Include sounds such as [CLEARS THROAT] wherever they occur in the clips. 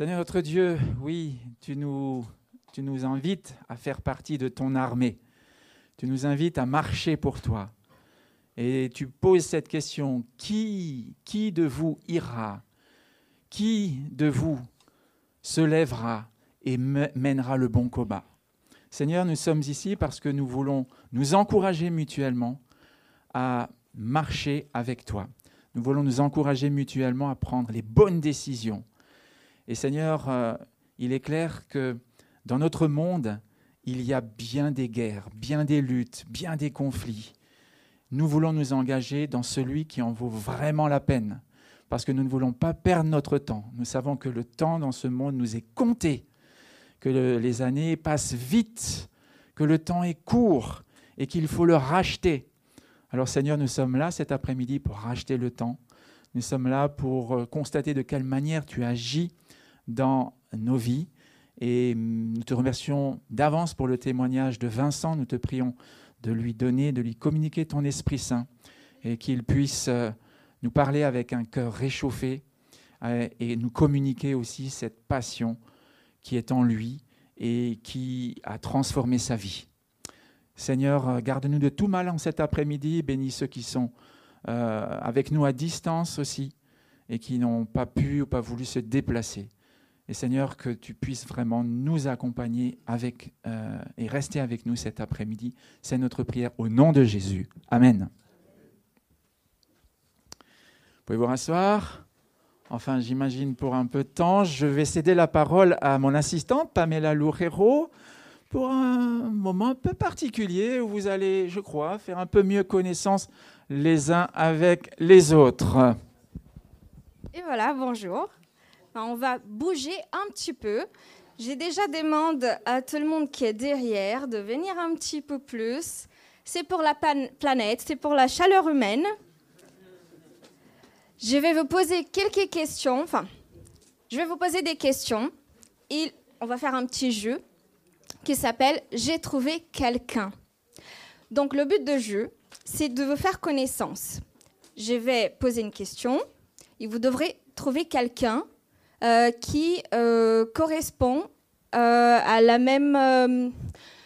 Seigneur notre Dieu, oui, tu nous, tu nous invites à faire partie de ton armée. Tu nous invites à marcher pour toi. Et tu poses cette question, qui, qui de vous ira? Qui de vous se lèvera et mènera le bon combat? Seigneur, nous sommes ici parce que nous voulons nous encourager mutuellement à marcher avec toi. Nous voulons nous encourager mutuellement à prendre les bonnes décisions. Et Seigneur, euh, il est clair que dans notre monde, il y a bien des guerres, bien des luttes, bien des conflits. Nous voulons nous engager dans celui qui en vaut vraiment la peine, parce que nous ne voulons pas perdre notre temps. Nous savons que le temps dans ce monde nous est compté, que les années passent vite, que le temps est court et qu'il faut le racheter. Alors Seigneur, nous sommes là cet après-midi pour racheter le temps. Nous sommes là pour euh, constater de quelle manière tu agis dans nos vies. Et nous te remercions d'avance pour le témoignage de Vincent. Nous te prions de lui donner, de lui communiquer ton Esprit Saint et qu'il puisse euh, nous parler avec un cœur réchauffé euh, et nous communiquer aussi cette passion qui est en lui et qui a transformé sa vie. Seigneur, euh, garde-nous de tout mal en cet après-midi. Bénis ceux qui sont avec nous à distance aussi et qui n'ont pas pu ou pas voulu se déplacer. Et Seigneur, que tu puisses vraiment nous accompagner avec, euh, et rester avec nous cet après-midi. C'est notre prière au nom de Jésus. Amen. Vous pouvez vous rasseoir Enfin, j'imagine pour un peu de temps, je vais céder la parole à mon assistante, Pamela Loureiro pour un moment un peu particulier où vous allez, je crois, faire un peu mieux connaissance les uns avec les autres. Et voilà, bonjour. Ben, on va bouger un petit peu. J'ai déjà demandé à tout le monde qui est derrière de venir un petit peu plus. C'est pour la planète, c'est pour la chaleur humaine. Je vais vous poser quelques questions. Enfin, je vais vous poser des questions et on va faire un petit jeu qui s'appelle J'ai trouvé quelqu'un. Donc le but de jeu, c'est de vous faire connaissance. Je vais poser une question et vous devrez trouver quelqu'un qui euh, correspond euh, à la même,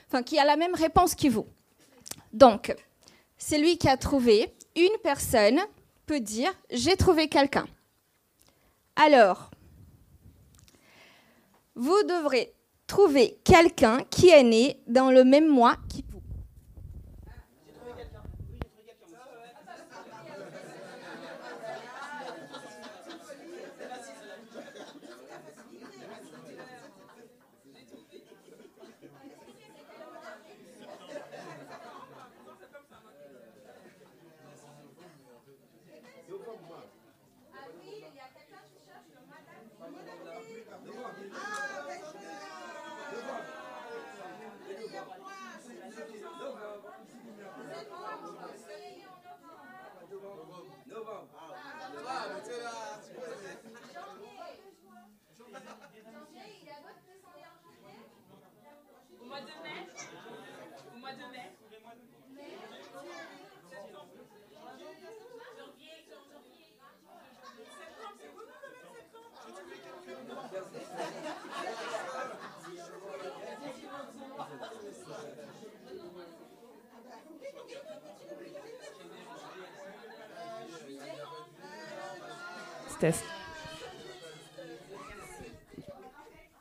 enfin qui a la même réponse que vous. Donc, celui qui a trouvé une personne peut dire j'ai trouvé quelqu'un. Alors, vous devrez trouver quelqu'un qui est né dans le même mois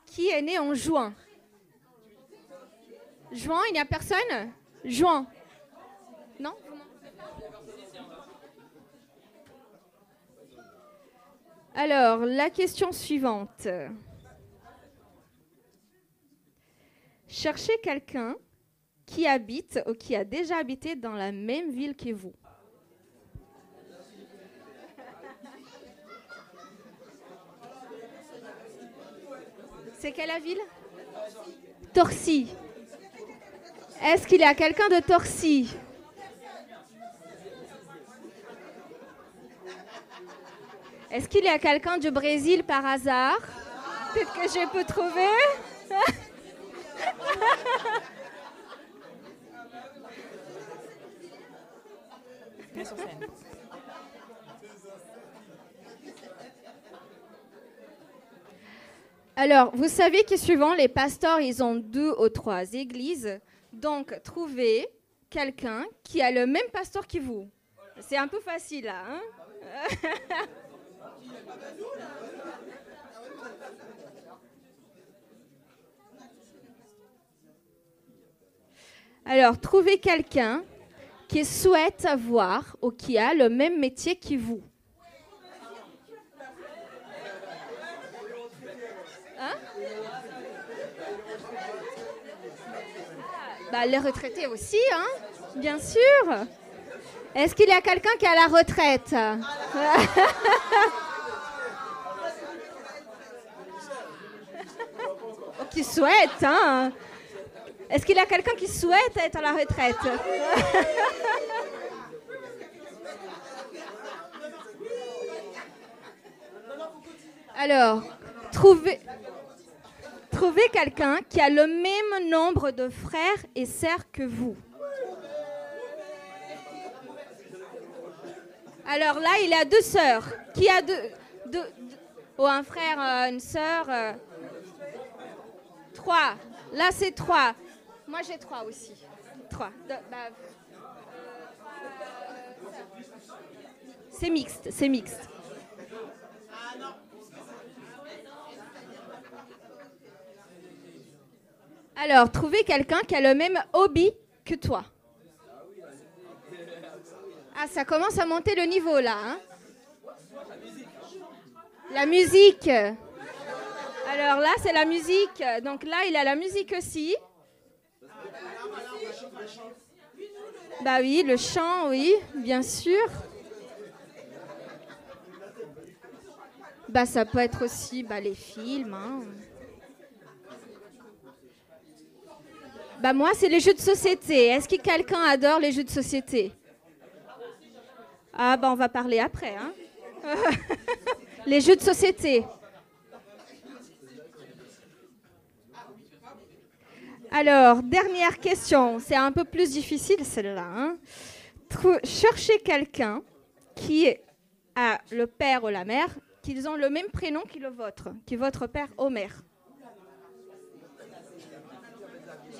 Qui est né en juin? Juin, il n'y a personne? Juin. Non? Alors, la question suivante. Cherchez quelqu'un qui habite ou qui a déjà habité dans la même ville que vous. C'est quelle la ville? Torcy. Est-ce qu'il y a quelqu'un de Torcy? Est-ce qu'il y a quelqu'un du Brésil par hasard? Peut-être que je peux trouver Alors, vous savez que souvent, les pasteurs, ils ont deux ou trois églises. Donc, trouvez quelqu'un qui a le même pasteur que vous. C'est un peu facile, là. Hein? [LAUGHS] Alors, trouvez quelqu'un qui souhaite avoir ou qui a le même métier que vous. Bah, les retraités aussi, hein Bien sûr. Est-ce qu'il y a quelqu'un qui est à la retraite? [LAUGHS] Qui souhaite, hein. Est-ce qu'il y a quelqu'un qui souhaite être à la retraite? [LAUGHS] Alors, trouvez, trouvez quelqu'un qui a le même nombre de frères et sœurs que vous. Alors là, il a deux sœurs. Qui a deux, deux, oh, un frère, euh, une sœur. Euh, trois. Là, c'est trois. Moi, j'ai trois aussi. Trois. Bah, c'est mixte, c'est mixte. Alors, trouvez quelqu'un qui a le même hobby que toi. Ah, ça commence à monter le niveau là. Hein. la musique. Alors là, c'est la musique. Donc là, il a la musique aussi. Bah oui, le chant, oui, bien sûr. Bah ça peut être aussi bah, les films. Hein. Bah moi, c'est les jeux de société. Est-ce que quelqu'un adore les jeux de société? Ah, ben on va parler après. Hein. [LAUGHS] Les jeux de société. Alors, dernière question. C'est un peu plus difficile celle-là. Hein. Cherchez quelqu'un qui a le père ou la mère, qu'ils ont le même prénom que le vôtre, qui est votre père Homer.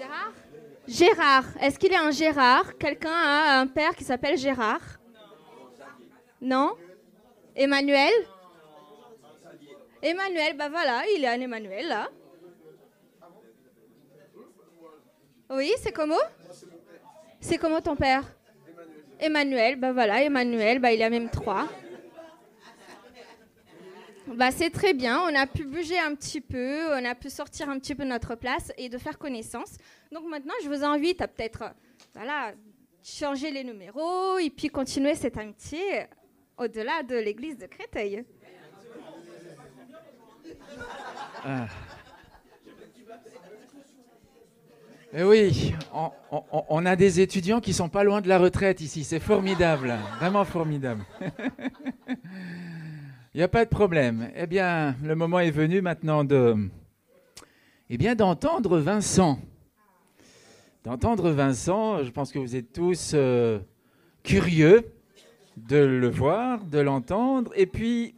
Gérard? Gérard. Est-ce qu'il est un Gérard? Quelqu'un a un père qui s'appelle Gérard? Non. Emmanuel? Emmanuel, bah voilà, il est un Emmanuel là. Oui, c'est comment? C'est comment ton père? Emmanuel, bah voilà, Emmanuel, bah il a même trois. Bah c'est très bien, on a pu bouger un petit peu, on a pu sortir un petit peu de notre place et de faire connaissance. Donc maintenant, je vous invite à peut-être voilà, changer les numéros et puis continuer cette amitié au-delà de l'église de Créteil. Ah. Eh oui, on, a des étudiants qui sont pas loin de la retraite ici. C'est formidable, vraiment formidable. [LAUGHS] Il n'y a pas de problème. Eh bien, le moment est venu maintenant de, eh bien, d'entendre Vincent. D'entendre Vincent. Je pense que vous êtes tous euh, curieux de le voir, de l'entendre, et puis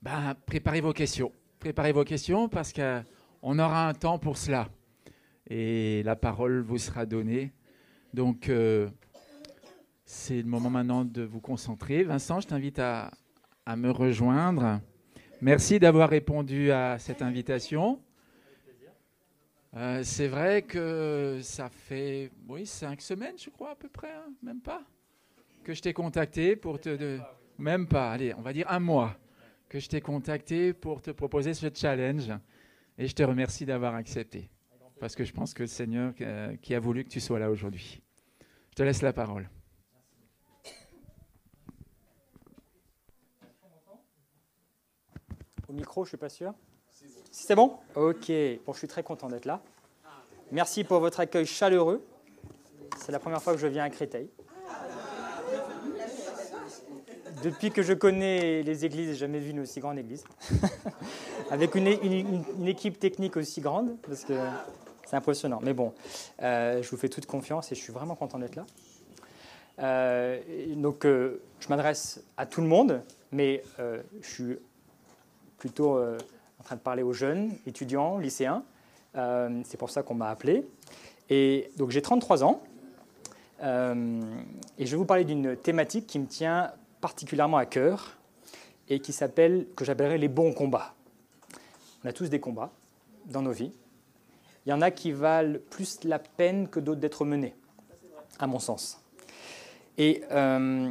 ben, préparez vos questions. Préparez vos questions parce qu'on aura un temps pour cela. Et la parole vous sera donnée. Donc, euh, c'est le moment maintenant de vous concentrer. Vincent, je t'invite à, me rejoindre. Merci d'avoir répondu à cette invitation. Euh, c'est vrai que ça fait oui, cinq semaines, je crois, à peu près, hein, même pas que je t'ai contacté pour te... même pas, allez, on va dire un mois, que je t'ai contacté pour te proposer ce challenge. Et je te remercie d'avoir accepté. Parce que je pense que le Seigneur euh, qui a voulu que tu sois là aujourd'hui. Je te laisse la parole. Micro, je suis pas sûr. C'est bon? Ok. Bon, je suis très content d'être là. Merci pour votre accueil chaleureux. C'est la première fois que je viens à Créteil. Depuis que je connais les églises, j'ai jamais vu une aussi grande église. [LAUGHS] Avec une, équipe technique aussi grande, parce que c'est impressionnant. Mais bon, euh, je vous fais toute confiance et je suis vraiment content d'être là. Euh, donc, euh, je m'adresse à tout le monde, mais je suis plutôt en train de parler aux jeunes, étudiants, lycéens. c'est pour ça qu'on m'a appelé. Et donc j'ai 33 ans. et je vais vous parler d'une thématique qui me tient particulièrement à cœur et qui s'appelle, que j'appellerais les bons combats. On a tous des combats dans nos vies. Il y en a qui valent plus la peine que d'autres d'être menés, à mon sens. Et euh,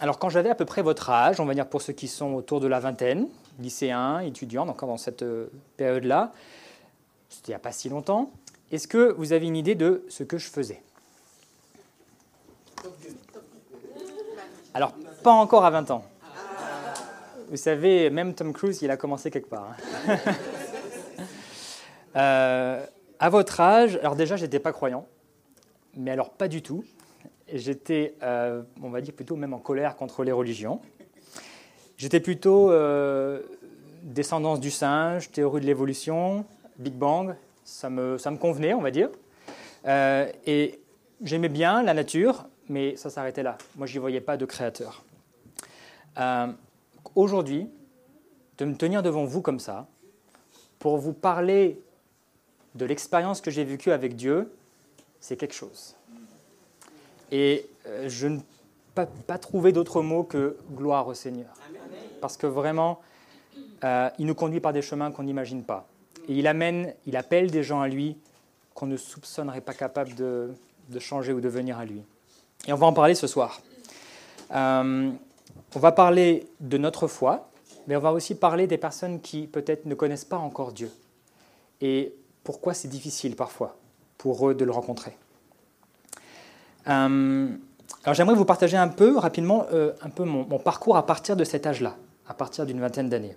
alors, quand j'avais à peu près votre âge, on va dire pour ceux qui sont autour de la vingtaine, lycéens, étudiants, encore dans cette euh, période-là, c'était il n'y a pas si longtemps, est-ce que vous avez une idée de ce que je faisais? Alors, pas encore à 20 ans. Vous savez, même Tom Cruise, il a commencé quelque part. Hein. [LAUGHS] Euh, à votre âge, alors déjà, je n'étais pas croyant, mais alors pas du tout. J'étais, euh, on va dire plutôt même en colère contre les religions. J'étais plutôt euh, descendance du singe, théorie de l'évolution, Big Bang, ça me, convenait, on va dire. et j'aimais bien la nature, mais ça s'arrêtait là. Moi, je n'y voyais pas de créateur. Aujourd'hui, de me tenir devant vous comme ça, pour vous parler de l'expérience que j'ai vécue avec Dieu, c'est quelque chose. Et euh, je ne peux pas, trouver d'autre mot que gloire au Seigneur. Parce que vraiment, euh, il nous conduit par des chemins qu'on n'imagine pas. Et il amène, il appelle des gens à lui qu'on ne soupçonnerait pas capables de, changer ou de venir à lui. Et on va en parler ce soir. Euh, on va parler de notre foi, mais on va aussi parler des personnes qui peut-être ne connaissent pas encore Dieu. Et pourquoi c'est difficile parfois pour eux de le rencontrer. Euh, alors j'aimerais vous partager un peu rapidement un peu mon, parcours à partir de cet âge-là, à partir d'une vingtaine d'années.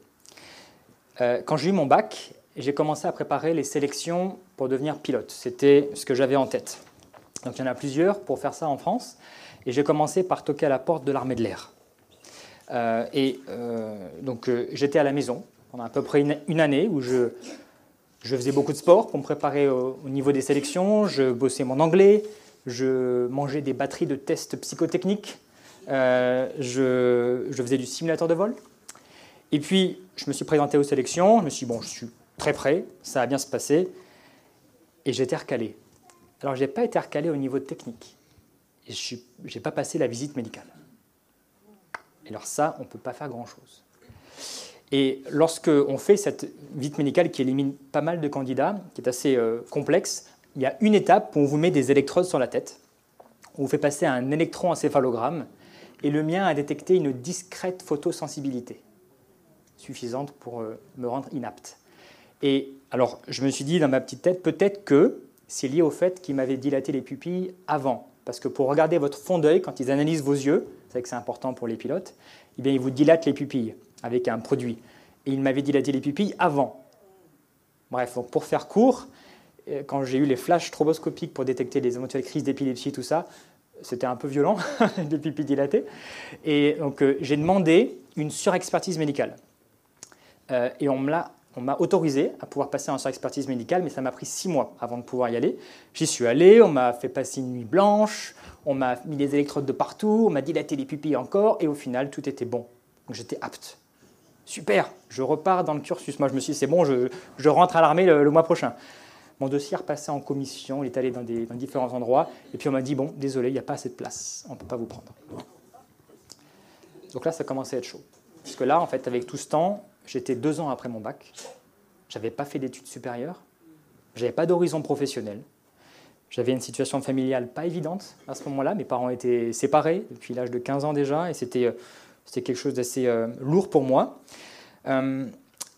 Euh, quand j'ai eu mon bac, j'ai commencé à préparer les sélections pour devenir pilote. C'était ce que j'avais en tête. Donc il y en a plusieurs pour faire ça en France. Et j'ai commencé par toquer à la porte de l'armée de l'air. et donc j'étais à la maison pendant à peu près une année où je, faisais beaucoup de sport pour me préparer au, niveau des sélections, je bossais mon anglais, je mangeais des batteries de tests psychotechniques, euh, je, faisais du simulateur de vol. Et puis, je me suis présenté aux sélections, je me suis dit, bon, je suis très prêt, ça va bien se passer. Et j'ai été recalé. Alors, je n'ai pas été recalé au niveau technique. Et je n'ai pas passé la visite médicale. Et alors ça, on ne peut pas faire grand-chose. Et lorsqu'on fait cette visite médicale qui élimine pas mal de candidats, qui est assez euh, complexe, il y a une étape où on vous met des électrodes sur la tête, on vous fait passer un électroencéphalogramme, et le mien a détecté une discrète photosensibilité, suffisante pour euh, me rendre inapte. Et alors, je me suis dit dans ma petite tête, peut-être que c'est lié au fait qu'il m'avait dilaté les pupilles avant. Parce que pour regarder votre fond d'œil, quand ils analysent vos yeux, c'est que c'est important pour les pilotes, eh bien, ils vous dilatent les pupilles avec un produit. Et il m'avait dilaté les pupilles avant. Bref, donc pour faire court, euh, quand j'ai eu les flashs stroboscopiques pour détecter les éventuelles crises d'épilepsie, tout ça, c'était un peu violent, [LAUGHS] les pupilles dilatées. Et donc euh, j'ai demandé une surexpertise médicale. Euh, et on m'a autorisé à pouvoir passer en surexpertise médicale, mais ça m'a pris six mois avant de pouvoir y aller. J'y suis allé, on m'a fait passer une nuit blanche, on m'a mis des électrodes de partout, on m'a dilaté les pupilles encore, et au final, tout était bon. Donc j'étais apte. Super, je repars dans le cursus. Moi, je me suis dit, c'est bon, je, rentre à l'armée le, mois prochain. Mon dossier repassé en commission, il est allé dans, des, différents endroits, et puis on m'a dit, bon, désolé, il n'y a pas assez de place, on ne peut pas vous prendre. Donc là, ça commençait à être chaud. Parce que là, en fait, avec tout ce temps, j'étais deux ans après mon bac, j'avais pas fait d'études supérieures, j'avais pas d'horizon professionnel, j'avais une situation familiale pas évidente à ce moment-là, mes parents étaient séparés depuis l'âge de 15 ans déjà, et c'était euh, quelque chose d'assez euh, lourd pour moi. Euh,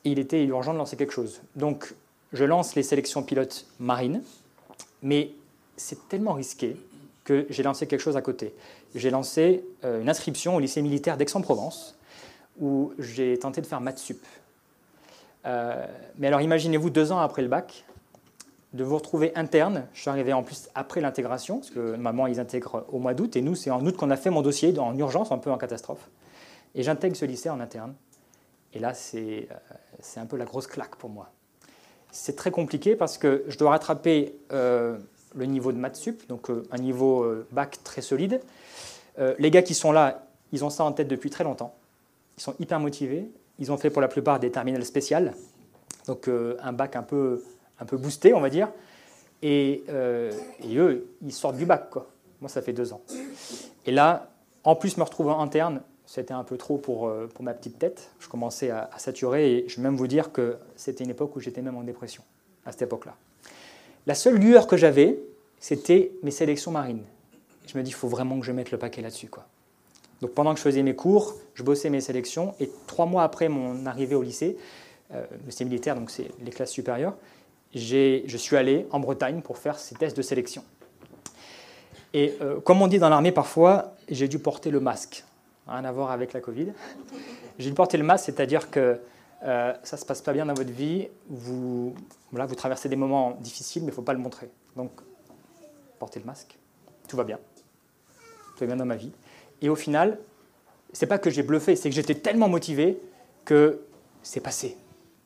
il était urgent de lancer quelque chose. Donc, je lance les sélections pilotes marines, mais c'est tellement risqué que j'ai lancé quelque chose à côté. J'ai lancé une inscription au lycée militaire d'Aix-en-Provence, où j'ai tenté de faire maths sup. mais alors imaginez-vous deux ans après le bac, de vous retrouver interne. Je suis arrivé en plus après l'intégration, parce que maman, ils intègrent au mois d'août, et nous, c'est en août qu'on a fait mon dossier en urgence, un peu en catastrophe. Et j'intègre ce lycée en interne. Et là, c'est euh, un peu la grosse claque pour moi. C'est très compliqué parce que je dois rattraper euh, le niveau de maths sup, donc euh, un niveau bac très solide. les gars qui sont là, ils ont ça en tête depuis très longtemps. Ils sont hyper motivés. Ils ont fait pour la plupart des terminales spéciales. Donc un bac un peu, un peu boosté, on va dire. Et, et, eux, ils sortent du bac. Moi, ça fait deux ans. Et là, en plus, me retrouver en interne, c'était un peu trop pour, pour ma petite tête. Je commençais à, à saturer et je vais même vous dire que c'était une époque où j'étais même en dépression, à cette époque-là. La seule lueur que j'avais, c'était mes sélections marines. Je me dis, il faut vraiment que je mette le paquet là-dessus. Quoi. Donc pendant que je faisais mes cours, je bossais mes sélections, et trois mois après mon arrivée au lycée, euh, lycée militaire, donc c'est les classes supérieures, je suis allé en Bretagne pour faire ces tests de sélection. Et euh, comme on dit dans l'armée parfois, j'ai dû porter le masque. Rien à voir avec la Covid. [LAUGHS] J'ai dû porter le masque, c'est-à-dire que euh, ça ne se passe pas bien dans votre vie, vous, voilà, vous traversez des moments difficiles, mais il ne faut pas le montrer. Donc, portez le masque, tout va bien. Tout va bien dans ma vie. Et au final, c'est pas que j'ai bluffé, c'est que j'étais tellement motivé que c'est passé.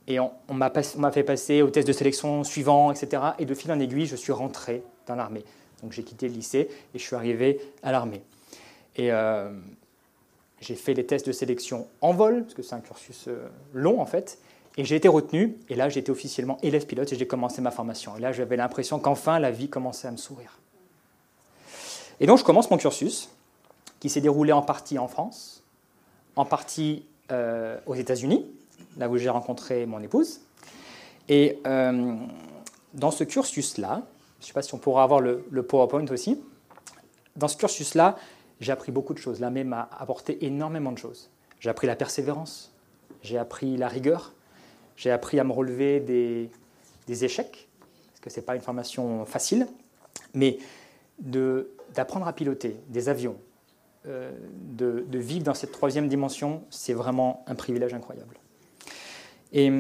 Et on, m'a fait passer au test de sélection suivant, etc. Et de fil en aiguille, je suis rentré dans l'armée. Donc j'ai quitté le lycée et je suis arrivé à l'armée. Et euh, j'ai fait les tests de sélection en vol, parce que c'est un cursus euh, long en fait, et j'ai été retenu, et là été officiellement élève pilote et j'ai commencé ma formation. Et là j'avais l'impression qu'enfin la vie commençait à me sourire. Et donc je commence mon cursus, qui s'est déroulé en partie en France, en partie euh, aux États-Unis, là où j'ai rencontré mon épouse. Et euh, dans ce cursus-là, je ne sais pas si on pourra avoir le, PowerPoint aussi, dans ce cursus-là, j'ai appris beaucoup de choses. L'armée m'a apporté énormément de choses. J'ai appris la persévérance, j'ai appris la rigueur, j'ai appris à me relever des, échecs, parce que ce n'est pas une formation facile, mais d'apprendre à piloter des avions, euh, de, de, vivre dans cette troisième dimension, c'est vraiment un privilège incroyable. Et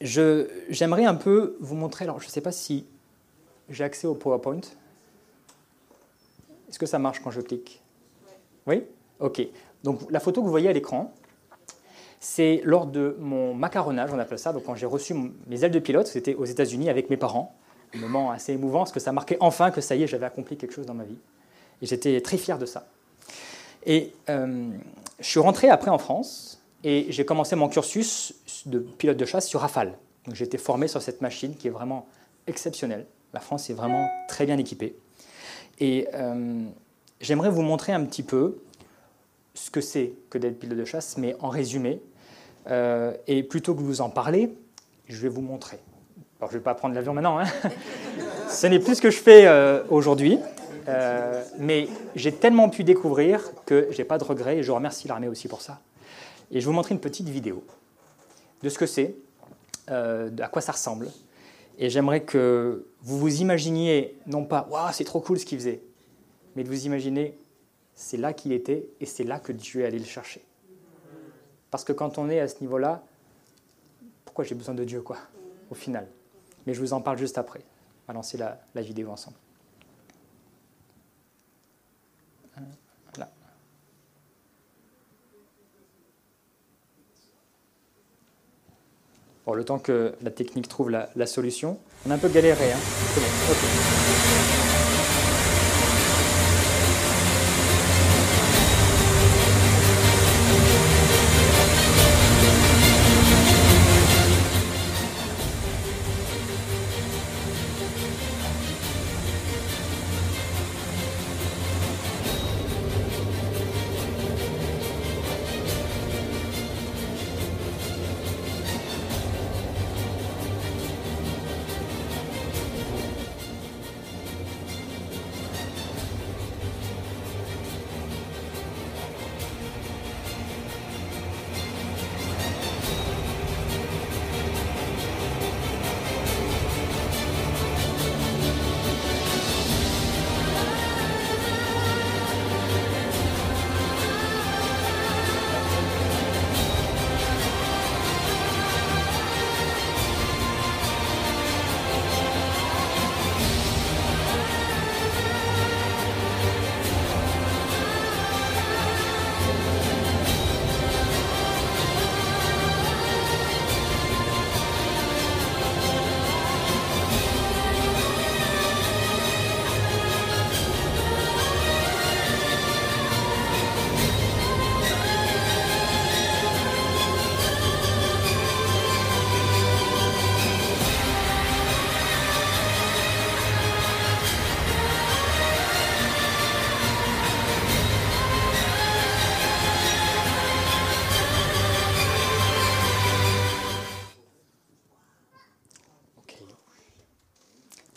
j'aimerais un peu vous montrer, alors je ne sais pas si j'ai accès au PowerPoint. Est-ce que ça marche quand je clique? Oui? Ok. Donc la photo que vous voyez à l'écran, c'est lors de mon macaronnage, on appelle ça, donc quand j'ai reçu mes ailes de pilote, c'était aux États-Unis avec mes parents. Un moment assez émouvant, parce que ça marquait enfin que ça y est, j'avais accompli quelque chose dans ma vie. Et j'étais très fier de ça. Et euh, je suis rentré après en France et j'ai commencé mon cursus de pilote de chasse sur Rafale. J'ai été formé sur cette machine qui est vraiment exceptionnelle. La France est vraiment très bien équipée. Et euh, j'aimerais vous montrer un petit peu ce que c'est que d'être pilote de chasse, mais en résumé. Euh, et plutôt que vous en parler, je vais vous montrer. Alors, je ne vais pas prendre l'avion maintenant. Hein. [LAUGHS] ce n'est plus ce que je fais aujourd'hui. Mais j'ai tellement pu découvrir que je n'ai pas de regrets et je remercie l'armée aussi pour ça. Et je vais vous montrer une petite vidéo de ce que c'est, à quoi ça ressemble, et j'aimerais que vous vous imaginiez, non pas Waouh, c'est trop cool ce qu'il faisait, mais de vous imaginer c'est là qu'il était et c'est là que Dieu est allé le chercher. Parce que quand on est à ce niveau-là, pourquoi j'ai besoin de Dieu, quoi, au final? Mais je vous en parle juste après. On va lancer la, la vidéo ensemble. Bon, le temps que la technique trouve la, solution. On a un peu galéré. Hein. C'est bon.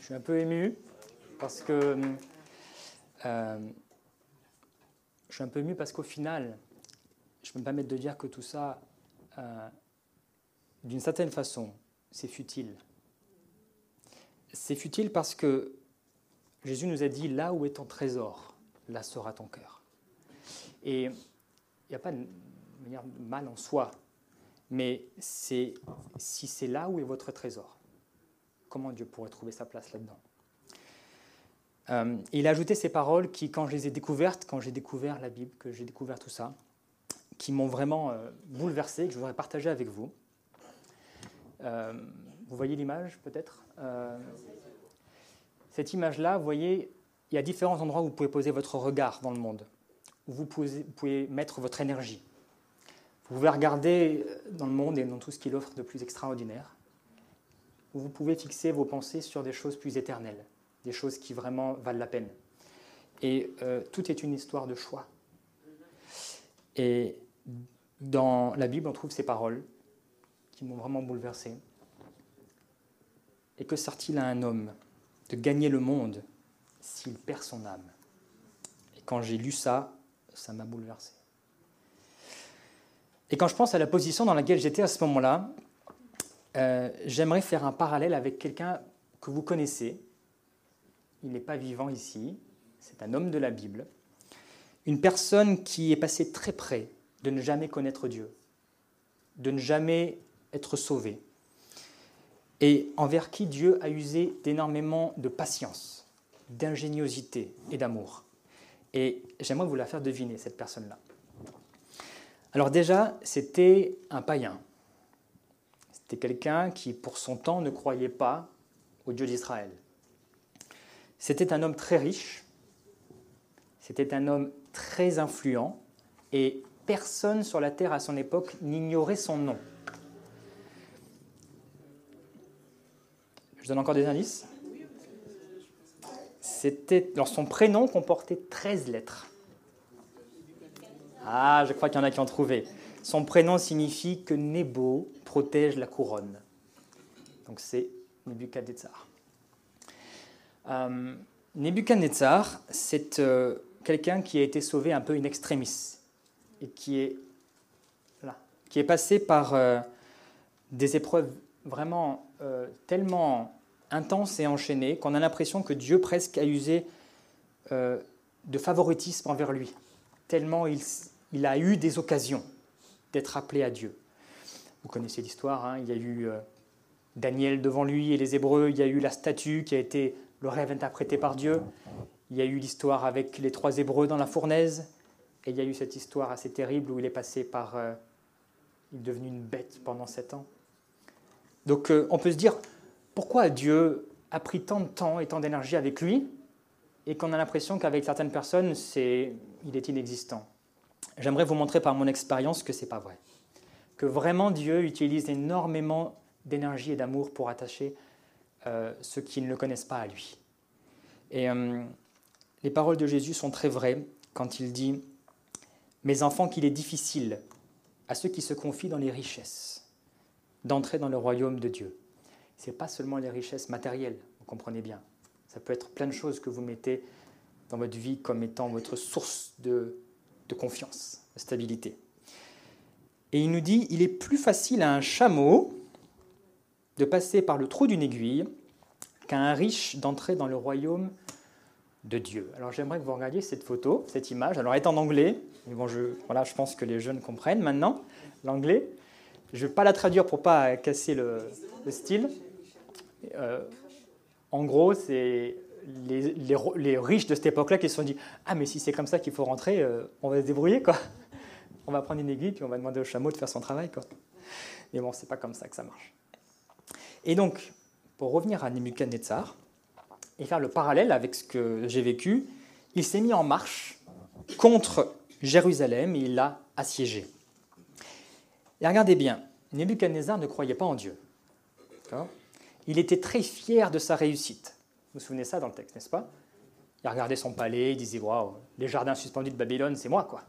Suis un peu ému parce que euh, je suis un peu ému parce qu'au final, je peux me permettre de dire que tout ça, euh, d'une certaine façon, c'est futile. C'est futile parce que Jésus nous a dit là où est ton trésor, là sera ton cœur. Et il n'y a pas de mal en soi, mais c'est si c'est là où est votre trésor, comment Dieu pourrait trouver sa place là-dedans euh, Il a ajouté ces paroles qui, quand je les ai découvertes, quand j'ai découvert la Bible, que j'ai découvert tout ça, qui m'ont vraiment euh, bouleversé, que je voudrais partager avec vous. Euh, vous voyez l'image peut-être? Cette image-là, vous voyez, il y a différents endroits où vous pouvez poser votre regard dans le monde, où vous pouvez mettre votre énergie. Vous pouvez regarder dans le monde et dans tout ce qu'il offre de plus extraordinaire, où vous pouvez fixer vos pensées sur des choses plus éternelles, des choses qui vraiment valent la peine. Et euh, tout est une histoire de choix. Et dans la Bible, on trouve ces paroles qui m'ont vraiment bouleversé. Et que sert-il à un homme de gagner le monde s'il perd son âme? Et quand j'ai lu ça, ça m'a bouleversé. Et quand je pense à la position dans laquelle j'étais à ce moment-là, euh, j'aimerais faire un parallèle avec quelqu'un que vous connaissez. Il n'est pas vivant ici, c'est un homme de la Bible. Une personne qui est passée très près de ne jamais connaître Dieu, de ne jamais être sauvé, et envers qui Dieu a usé d'énormément de patience, d'ingéniosité et d'amour. Et j'aimerais vous la faire deviner, cette personne-là. Alors déjà, c'était un païen. C'était quelqu'un qui, pour son temps, ne croyait pas au Dieu d'Israël. C'était un homme très riche, c'était un homme très influent, et personne sur la terre à son époque n'ignorait son nom. Je donne encore des indices. C'était, son prénom comportait 13 lettres. Ah, je crois qu'il y en a qui ont trouvé. Son prénom signifie que Nebo protège la couronne. Donc c'est Nebuchadnezzar. Euh, Nebuchadnezzar, c'est euh, quelqu'un qui a été sauvé un peu in extremis et qui est, qui est passé par euh, des épreuves vraiment tellement intenses et enchaînées qu'on a l'impression que Dieu presque a usé de favoritisme envers lui, tellement il, il a eu des occasions d'être appelé à Dieu. Vous connaissez l'histoire, hein, il y a eu euh, Daniel devant lui et les Hébreux, il y a eu la statue qui a été le rêve interprété par Dieu, il y a eu l'histoire avec les trois Hébreux dans la fournaise, et il y a eu cette histoire assez terrible où il est passé par... Euh, il est devenu une bête pendant sept ans. Donc euh, on peut se dire, pourquoi Dieu a pris tant de temps et tant d'énergie avec lui, et qu'on a l'impression qu'avec certaines personnes, c'est, il est inexistant? J'aimerais vous montrer par mon expérience que ce n'est pas vrai. Que vraiment Dieu utilise énormément d'énergie et d'amour pour attacher euh, ceux qui ne le connaissent pas à lui. Et euh, les paroles de Jésus sont très vraies quand il dit Mes enfants, qu'il est difficile à ceux qui se confient dans les richesses d'entrer dans le royaume de Dieu. Ce n'est pas seulement les richesses matérielles, vous comprenez bien. Ça peut être plein de choses que vous mettez dans votre vie comme étant votre source de de confiance, de stabilité. Et il nous dit, il est plus facile à un chameau de passer par le trou d'une aiguille qu'à un riche d'entrer dans le royaume de Dieu. Alors j'aimerais que vous regardiez cette photo, cette image. Alors elle est en anglais, mais bon, je, voilà, je pense que les jeunes comprennent maintenant l'anglais. Je ne vais pas la traduire pour pas casser le, style. Euh, en gros, c'est les, riches de cette époque-là qui se sont dit Ah, mais si c'est comme ça qu'il faut rentrer, euh, on va se débrouiller, quoi. On va prendre une aiguille, puis on va demander au chameau de faire son travail. Mais bon, c'est pas comme ça que ça marche. Et donc, pour revenir à Nebuchadnezzar et faire le parallèle avec ce que j'ai vécu, il s'est mis en marche contre Jérusalem et il l'a assiégé. Et regardez bien, Nebuchadnezzar ne croyait pas en Dieu. Il était très fier de sa réussite. Vous vous souvenez ça dans le texte, n'est-ce pas? Il regardait son palais, il disait Waouh, les jardins suspendus de Babylone, c'est moi, quoi.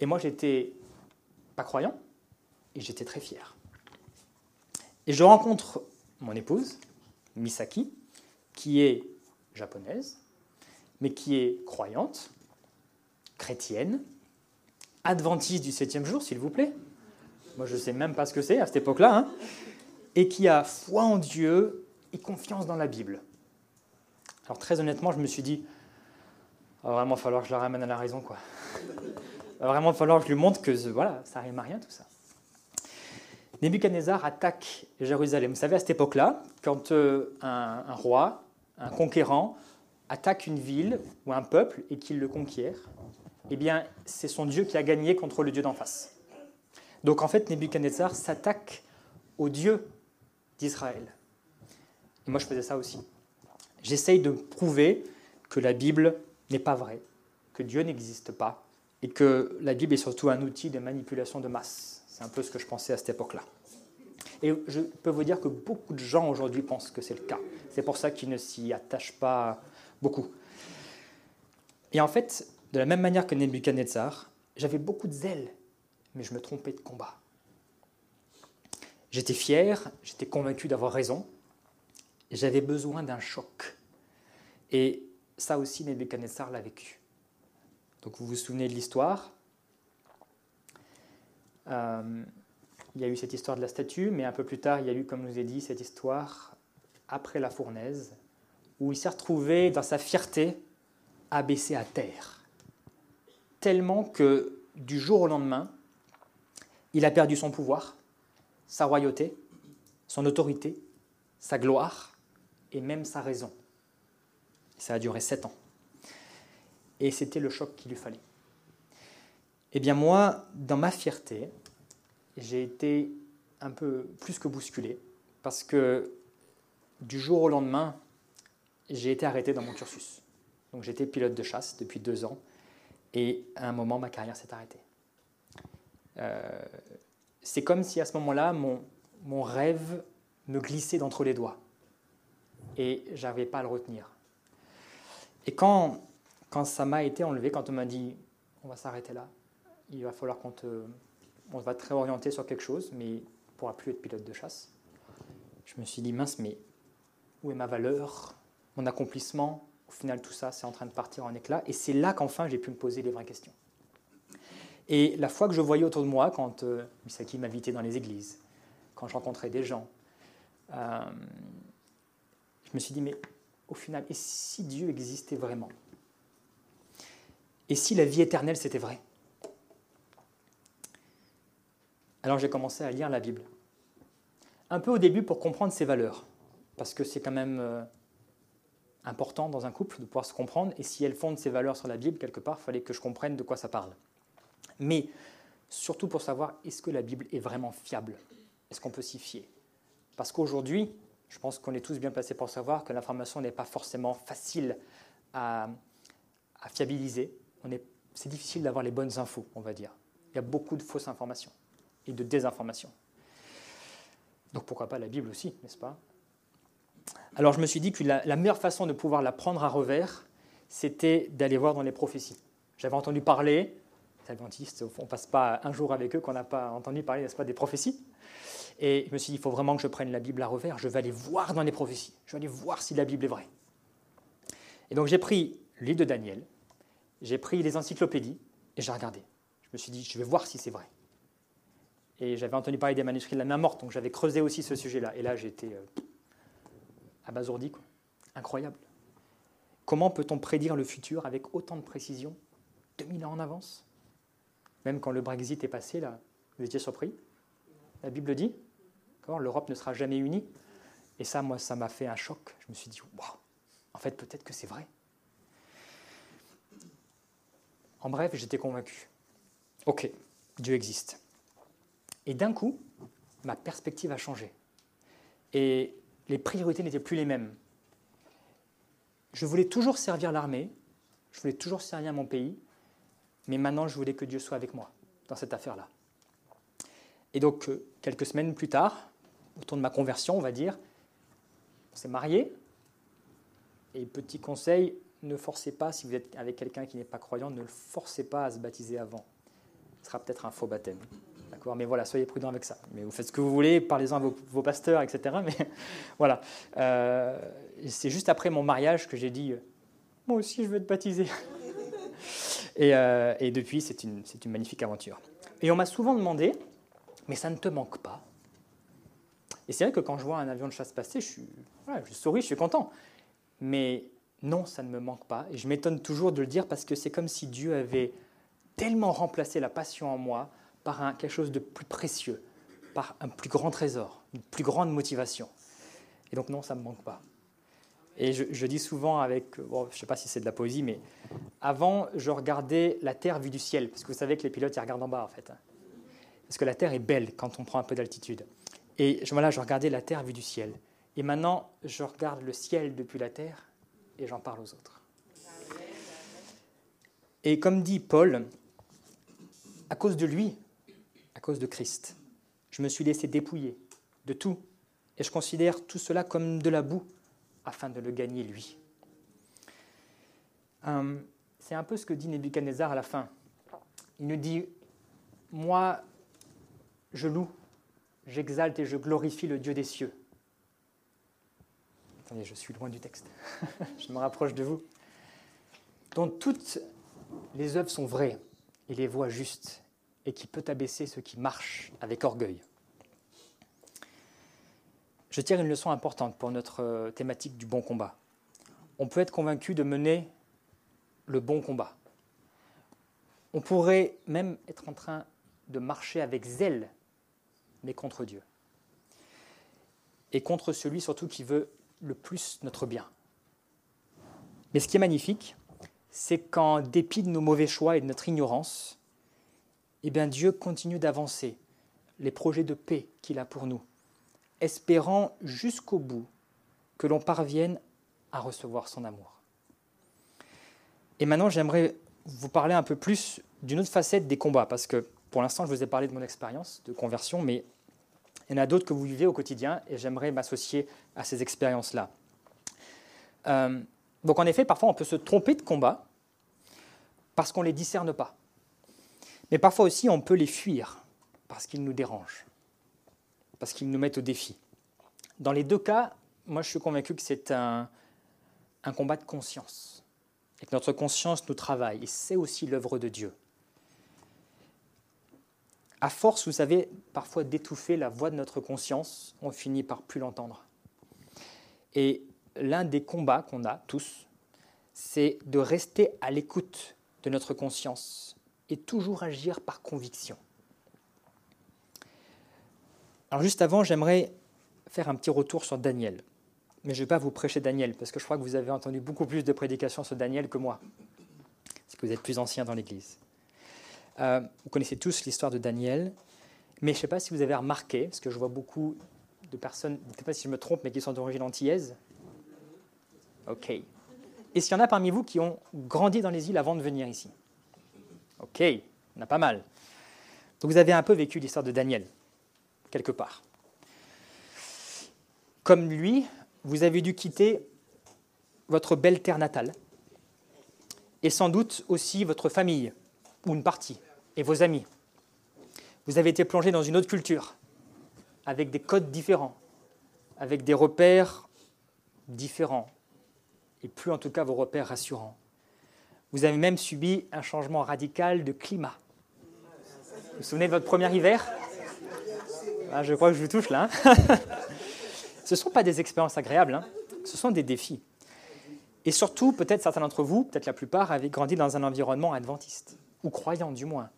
Et moi, j'étais pas croyant et j'étais très fier. Et je rencontre mon épouse, Misaki, qui est japonaise, mais qui est croyante, chrétienne, adventiste du septième jour, s'il vous plaît. Moi, je ne sais même pas ce que c'est à cette époque-là. Hein. et qui a foi en Dieu et confiance dans la Bible. Alors très honnêtement, je me suis dit, il va vraiment falloir que je la ramène à la raison, quoi. Il va vraiment falloir que je lui montre que voilà, ça rime à rien tout ça. Nebuchadnezzar attaque Jérusalem. Vous savez, à cette époque-là, quand euh, un, roi, un conquérant, attaque une ville ou un peuple et qu'il le conquiert, eh bien, c'est son Dieu qui a gagné contre le Dieu d'en face. Donc en fait, Nebuchadnezzar s'attaque au Dieu d'Israël. Et moi, je faisais ça aussi. J'essaye de prouver que la Bible n'est pas vraie, que Dieu n'existe pas, et que la Bible est surtout un outil de manipulation de masse. C'est un peu ce que je pensais à cette époque-là. Et je peux vous dire que beaucoup de gens aujourd'hui pensent que c'est le cas. C'est pour ça qu'ils ne s'y attachent pas beaucoup. Et en fait, de la même manière que Nebuchadnezzar, j'avais beaucoup de zèle, mais je me trompais de combat. J'étais fier, j'étais convaincu d'avoir raison, j'avais besoin d'un choc. Et ça aussi, Nebuchadnezzar l'a vécu. Donc vous vous souvenez de l'histoire euh, Il y a eu cette histoire de la statue, mais un peu plus tard, il y a eu, comme vous ai dit, cette histoire après la fournaise, où il s'est retrouvé dans sa fierté abaissé à terre. Tellement que du jour au lendemain, il a perdu son pouvoir, sa royauté, son autorité, sa gloire et même sa raison. Ça a duré sept ans. Et c'était le choc qu'il lui fallait. Eh bien moi, dans ma fierté, j'ai été un peu plus que bousculé, parce que du jour au lendemain, j'ai été arrêté dans mon cursus. Donc j'étais pilote de chasse depuis deux ans, et à un moment, ma carrière s'est arrêtée. Euh, c'est comme si à ce moment-là, mon, mon rêve me glissait d'entre les doigts, et j'arrivais pas à le retenir. Et quand, quand ça m'a été enlevé, quand on m'a dit on va s'arrêter là, il va falloir qu'on te, on va te réorienter sur quelque chose, mais ne pourra plus être pilote de chasse. Je me suis dit mince, mais où est ma valeur, mon accomplissement? Au final, tout ça, c'est en train de partir en éclats. Et c'est là qu'enfin j'ai pu me poser les vraies questions. Et la fois que je voyais autour de moi, quand euh, Misaki m'invitait dans les églises, quand je rencontrais des gens, euh, je me suis dit, mais au final, et si Dieu existait vraiment? Et si la vie éternelle, c'était vrai? Alors j'ai commencé à lire la Bible. Un peu au début pour comprendre ses valeurs, parce que c'est quand même euh, important dans un couple de pouvoir se comprendre, et si elle fonde ses valeurs sur la Bible, quelque part, il fallait que je comprenne de quoi ça parle. Mais surtout pour savoir, est-ce que la Bible est vraiment fiable? Est-ce qu'on peut s'y fier? Parce qu'aujourd'hui, je pense qu'on est tous bien placés pour savoir que l'information n'est pas forcément facile à, fiabiliser. C'est difficile d'avoir les bonnes infos, on va dire. Il y a beaucoup de fausses informations et de désinformations. Donc pourquoi pas la Bible aussi, n'est-ce pas? Alors je me suis dit que la, meilleure façon de pouvoir la prendre à revers, c'était d'aller voir dans les prophéties. J'avais entendu parler, les adventistes, on ne passe pas un jour avec eux qu'on n'a pas entendu parler, n'est-ce pas, des prophéties. Et je me suis dit, il faut vraiment que je prenne la Bible à revers, je vais aller voir dans les prophéties, je vais aller voir si la Bible est vraie. Et donc j'ai pris le de Daniel, j'ai pris les encyclopédies et j'ai regardé. Je me suis dit, je vais voir si c'est vrai. Et j'avais entendu parler des manuscrits de la main morte, donc j'avais creusé aussi ce sujet-là. Et là, j'étais euh, abasourdi, quoi. incroyable. Comment peut-on prédire le futur avec autant de précision 2000 ans en avance? Même quand le Brexit est passé, là, vous étiez surpris? La Bible dit l'Europe ne sera jamais unie. Et ça, moi, ça m'a fait un choc. Je me suis dit, waouh, en fait, peut-être que c'est vrai. En bref, j'étais convaincu. Ok, Dieu existe. Et d'un coup, ma perspective a changé. Et les priorités n'étaient plus les mêmes. Je voulais toujours servir l'armée, je voulais toujours servir mon pays, mais maintenant je voulais que Dieu soit avec moi dans cette affaire-là. Et donc, euh, quelques semaines plus tard, autour de ma conversion, on va dire, on s'est marié. Et petit conseil, ne forcez pas, si vous êtes avec quelqu'un qui n'est pas croyant, ne le forcez pas à se baptiser avant. Ce sera peut-être un faux baptême. D'accord? Mais voilà, soyez prudents avec ça. Mais vous faites ce que vous voulez, parlez-en à vos, pasteurs, etc. Mais [LAUGHS] voilà. Euh, c'est juste après mon mariage que j'ai dit Moi aussi, je veux être baptisé. [LAUGHS] et, euh, et, depuis, c'est une, une magnifique aventure. Et on m'a souvent demandé Mais ça ne te manque pas? Et c'est vrai que quand je vois un avion de chasse passer, je, suis, je souris, je suis content. Mais non, ça ne me manque pas. Et je m'étonne toujours de le dire parce que c'est comme si Dieu avait tellement remplacé la passion en moi par un, quelque chose de plus précieux, par un plus grand trésor, une plus grande motivation. Et donc non, ça ne me manque pas. Et je, dis souvent avec, bon, je ne sais pas si c'est de la poésie, mais avant, je regardais la Terre vue du ciel, parce que vous savez que les pilotes, ils regardent en bas, en fait. Parce que la Terre est belle quand on prend un peu d'altitude. Et voilà, je regardais la Terre vue du ciel. Et maintenant, je regarde le ciel depuis la Terre et j'en parle aux autres. Et comme dit Paul, à cause de lui, à cause de Christ, je me suis laissé dépouiller de tout, et je considère tout cela comme de la boue, afin de le gagner lui. Hum, c'est un peu ce que dit Nebuchadnezzar à la fin. Il nous dit, moi, je loue, j'exalte et je glorifie le Dieu des cieux. Attendez, je suis loin du texte. [LAUGHS] je me rapproche de vous. Dont toutes les œuvres sont vraies et les voies justes, et qui peut abaisser ceux qui marchent avec orgueil. Je tire une leçon importante pour notre thématique du bon combat. On peut être convaincu de mener le bon combat. On pourrait même être en train de marcher avec zèle, mais contre Dieu. Et contre celui surtout qui veut le plus notre bien. Mais ce qui est magnifique, c'est qu'en dépit de nos mauvais choix et de notre ignorance, eh bien Dieu continue d'avancer les projets de paix qu'il a pour nous, espérant jusqu'au bout que l'on parvienne à recevoir son amour. Et maintenant, j'aimerais vous parler un peu plus d'une autre facette des combats, parce que pour l'instant, je vous ai parlé de mon expérience de conversion, mais il y en a d'autres que vous vivez au quotidien et j'aimerais m'associer à ces expériences-là. Euh, donc en effet, parfois on peut se tromper de combat parce qu'on ne les discerne pas. Mais parfois aussi on peut les fuir parce qu'ils nous dérangent, parce qu'ils nous mettent au défi. Dans les deux cas, moi je suis convaincu que c'est un, un combat de conscience et que notre conscience nous travaille et c'est aussi l'œuvre de Dieu à force, vous savez, parfois d'étouffer la voix de notre conscience, on finit par plus l'entendre. Et l'un des combats qu'on a tous, c'est de rester à l'écoute de notre conscience et toujours agir par conviction. Alors juste avant, j'aimerais faire un petit retour sur Daniel. Mais je ne vais pas vous prêcher Daniel, parce que je crois que vous avez entendu beaucoup plus de prédications sur Daniel que moi, parce que vous êtes plus ancien dans l'Église. Euh, vous connaissez tous l'histoire de Daniel, mais je ne sais pas si vous avez remarqué, parce que je vois beaucoup de personnes, je ne sais pas si je me trompe, mais qui sont d'origine antillaise. Ok. Et s'il y en a parmi vous qui ont grandi dans les îles avant de venir ici? Ok, en a pas mal. Donc vous avez un peu vécu l'histoire de Daniel, quelque part. Comme lui, vous avez dû quitter votre belle terre natale, et sans doute aussi votre famille, ou une partie et vos amis. Vous avez été plongé dans une autre culture, avec des codes différents, avec des repères différents, et plus en tout cas vos repères rassurants. Vous avez même subi un changement radical de climat. Vous vous souvenez de votre premier hiver? Ah, Je crois que je vous touche là. Hein. [LAUGHS] ce ne sont pas des expériences agréables, hein. ce sont des défis. Et surtout, peut-être certains d'entre vous, peut-être la plupart, avaient grandi dans un environnement adventiste, ou croyant du moins.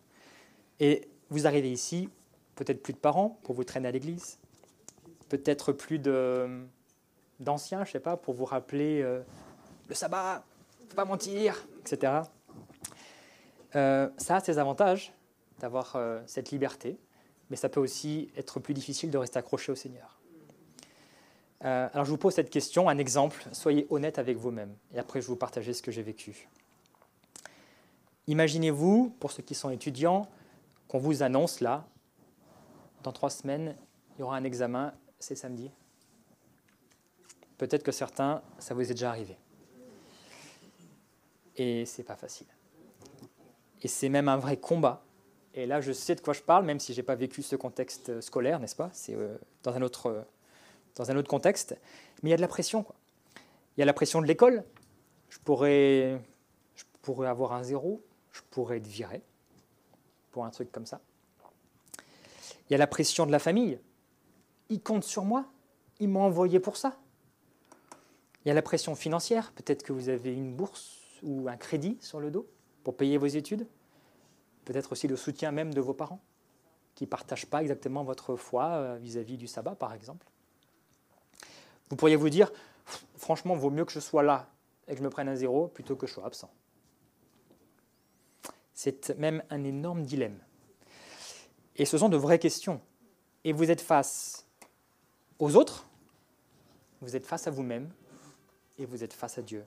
Et vous arrivez ici, peut-être plus de parents pour vous traîner à l'église, peut-être plus d'anciens, je sais pas, pour vous rappeler euh, le sabbat, faut pas mentir, etc. Euh, ça a ses avantages d'avoir euh, cette liberté, mais ça peut aussi être plus difficile de rester accroché au Seigneur. alors je vous pose cette question, un exemple, soyez honnête avec vous-même, et après je vais vous partager ce que j'ai vécu. Imaginez-vous, pour ceux qui sont étudiants, qu'on vous annonce là, dans trois semaines, il y aura un examen, c'est samedi. Peut-être que certains, ça vous est déjà arrivé. Et c'est pas facile. Et c'est même un vrai combat Et là, je sais de quoi je parle, même si je n'ai pas vécu ce contexte scolaire, n'est-ce pas? C'est dans, un autre, dans un autre contexte. Mais il y a de la pression. Il y a la pression de l'école. Je pourrais, je pourrais avoir un zéro, je pourrais être viré pour un truc comme ça. Il y a la pression de la famille. Ils comptent sur moi. Ils m'ont envoyé pour ça. Il y a la pression financière. Peut-être que vous avez une bourse ou un crédit sur le dos pour payer vos études. Peut-être aussi le soutien même de vos parents qui ne partagent pas exactement votre foi euh, vis-à-vis du sabbat, par exemple. Vous pourriez vous dire, franchement, vaut mieux que je sois là et que je me prenne un zéro plutôt que je sois absent. C'est même un énorme dilemme. Et ce sont de vraies questions. Et vous êtes face aux autres, vous êtes face à vous-même, et vous êtes face à Dieu.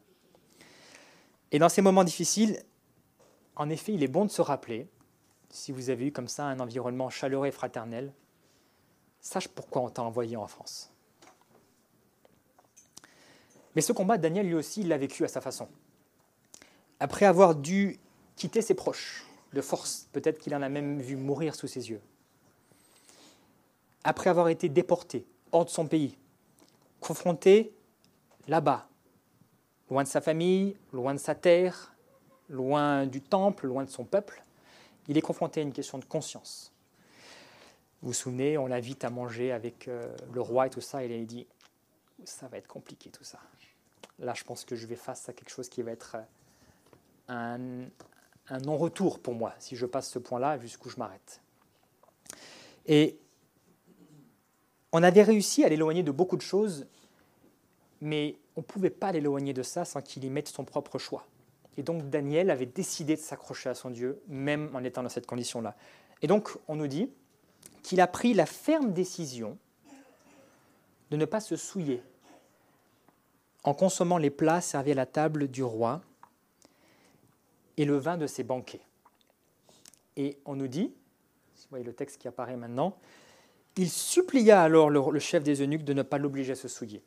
Et dans ces moments difficiles, en effet, il est bon de se rappeler, si vous avez eu comme ça un environnement chaleureux et fraternel, sache pourquoi on t'a envoyé en France. Mais ce combat, Daniel lui aussi, il l'a vécu à sa façon. Après avoir dû quitter ses proches, de force. Peut-être qu'il en a même vu mourir sous ses yeux. Après avoir été déporté hors de son pays, confronté là-bas, loin de sa famille, loin de sa terre, loin du temple, loin de son peuple, il est confronté à une question de conscience. Vous vous souvenez, on l'invite à manger avec euh, le roi et tout ça, et il dit, ça va être compliqué tout ça. Là, je pense que je vais face à quelque chose qui va être euh, un, un non-retour pour moi, si je passe ce point-là, jusqu'où je m'arrête. Et on avait réussi à l'éloigner de beaucoup de choses, mais on ne pouvait pas l'éloigner de ça sans qu'il y mette son propre choix. Et donc Daniel avait décidé de s'accrocher à son Dieu, même en étant dans cette condition-là. Et donc on nous dit qu'il a pris la ferme décision de ne pas se souiller en consommant les plats servis à la table du roi et le vin de ses banquets. Et on nous dit, vous voyez le texte qui apparaît maintenant, il supplia alors le, chef des eunuques de ne pas l'obliger à se souiller.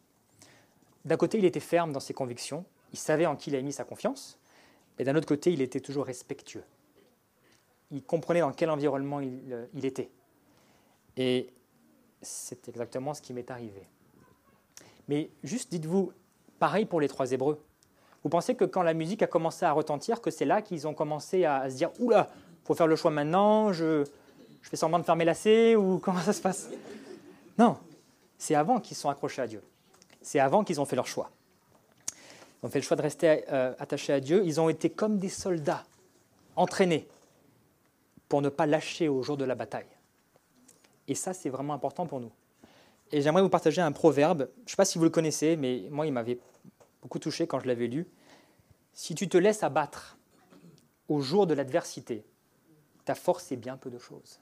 D'un côté, il était ferme dans ses convictions, il savait en qui il avait mis sa confiance, mais d'un autre côté, il était toujours respectueux. Il comprenait dans quel environnement il, euh, il était. Et c'est exactement ce qui m'est arrivé. Mais juste dites-vous, pareil pour les trois Hébreux. Vous pensez que quand la musique a commencé à retentir, que c'est là qu'ils ont commencé à, se dire Oula, faut faire le choix maintenant, je, fais semblant de fermer la C ou [LAUGHS] comment ça se passe? Non, c'est avant qu'ils sont accrochés à Dieu. C'est avant qu'ils ont fait leur choix. Ils ont fait le choix de rester euh, attachés à Dieu. Ils ont été comme des soldats, entraînés, pour ne pas lâcher au jour de la bataille. Et ça, c'est vraiment important pour nous. Et j'aimerais vous partager un proverbe. Je ne sais pas si vous le connaissez, mais moi, il m'avait beaucoup touché quand je l'avais lu. Si tu te laisses abattre au jour de l'adversité, ta force est bien peu de choses.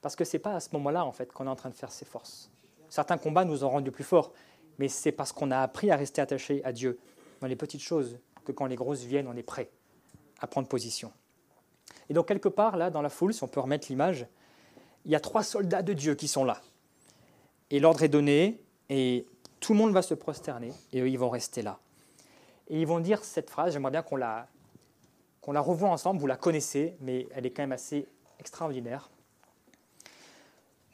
Parce que ce n'est pas à ce moment-là, en fait, qu'on est en train de faire ses forces. Certains combats nous ont rendus plus forts, mais c'est parce qu'on a appris à rester attaché à Dieu dans les petites choses que quand les grosses viennent, on est prêt à prendre position. Et donc, quelque part, là, dans la foule, si on peut remettre l'image, il y a trois soldats de Dieu qui sont là. Et l'ordre est donné, et tout le monde va se prosterner et eux, ils vont rester là. Et ils vont dire cette phrase, j'aimerais bien qu'on la, la revoie ensemble, vous la connaissez, mais elle est quand même assez extraordinaire.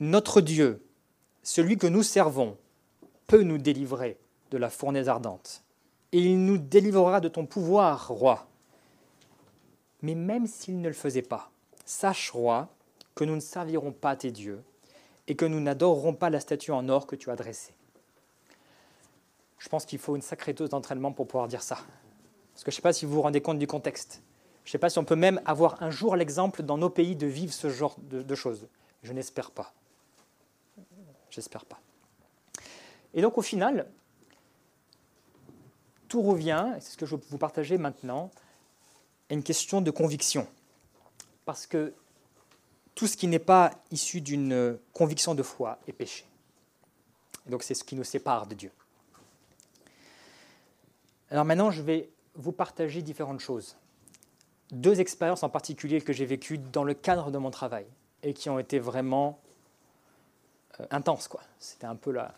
Notre Dieu, celui que nous servons, peut nous délivrer de la fournaise ardente, et il nous délivrera de ton pouvoir, roi. Mais même s'il ne le faisait pas, sache, roi, que nous ne servirons pas tes dieux, et que nous n'adorerons pas la statue en or que tu as dressée je pense qu'il faut une sacrée dose d'entraînement pour pouvoir dire ça. Parce que je ne sais pas si vous vous rendez compte du contexte. Je ne sais pas si on peut même avoir un jour l'exemple dans nos pays de vivre ce genre de, choses. Je n'espère pas. J'espère pas. Et donc au final, tout revient, et c'est ce que je veux vous partager maintenant, à une question de conviction. Parce que tout ce qui n'est pas issu d'une conviction de foi est péché. Et donc c'est ce qui nous sépare de Dieu. Alors maintenant, je vais vous partager différentes choses. Deux expériences en particulier que j'ai vécues dans le cadre de mon travail et qui ont été vraiment euh, intenses. C'était un peu la,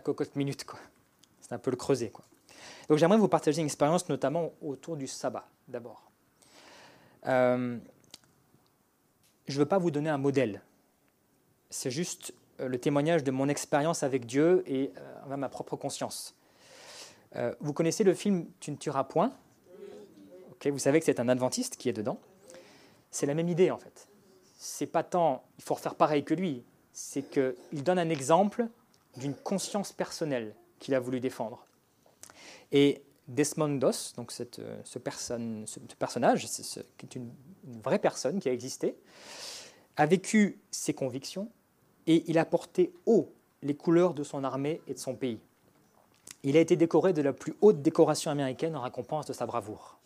cocotte minute. C'était un peu le creuset. Quoi. Donc j'aimerais vous partager une expérience notamment autour du sabbat d'abord. Euh, je ne veux pas vous donner un modèle. C'est juste euh, le témoignage de mon expérience avec Dieu et ma propre conscience. Euh, vous connaissez le film Tu ne tueras point? Vous savez que c'est un adventiste qui est dedans. C'est la même idée en fait. C'est pas tant il faut refaire pareil que lui, c'est qu'il donne un exemple d'une conscience personnelle qu'il a voulu défendre. Et Desmond Doss, donc cette, ce, personne, personnage, qui est une, vraie personne qui a existé, a vécu ses convictions et il a porté haut les couleurs de son armée et de son pays. Il a été décoré de la plus haute décoration américaine en récompense de sa bravoure.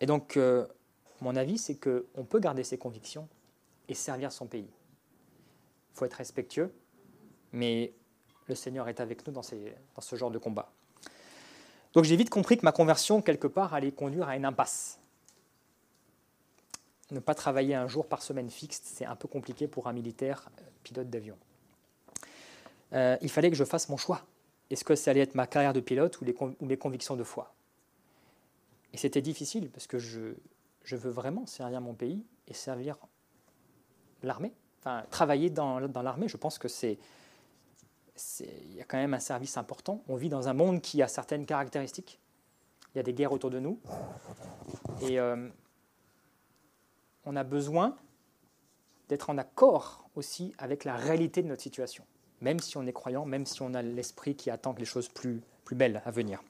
Et donc, euh, mon avis, c'est qu'on peut garder ses convictions et servir son pays. Il faut être respectueux, mais le Seigneur est avec nous dans, ce genre de combat. Donc j'ai vite compris que ma conversion, quelque part, allait conduire à une impasse. Ne pas travailler un jour par semaine fixe, c'est un peu compliqué pour un militaire euh, pilote d'avion. Euh, il fallait que je fasse mon choix. Est-ce que ça allait être ma carrière de pilote ou, mes convictions de foi? Et c'était difficile parce que je, veux vraiment servir mon pays et servir l'armée. Enfin, travailler dans, dans l'armée, je pense que c'est, il y a quand même un service important. On vit dans un monde qui a certaines caractéristiques. Il y a des guerres autour de nous. Et euh, on a besoin d'être en accord aussi avec la réalité de notre situation même si on est croyant, même si on a l'esprit qui attend les choses plus, plus belles à venir.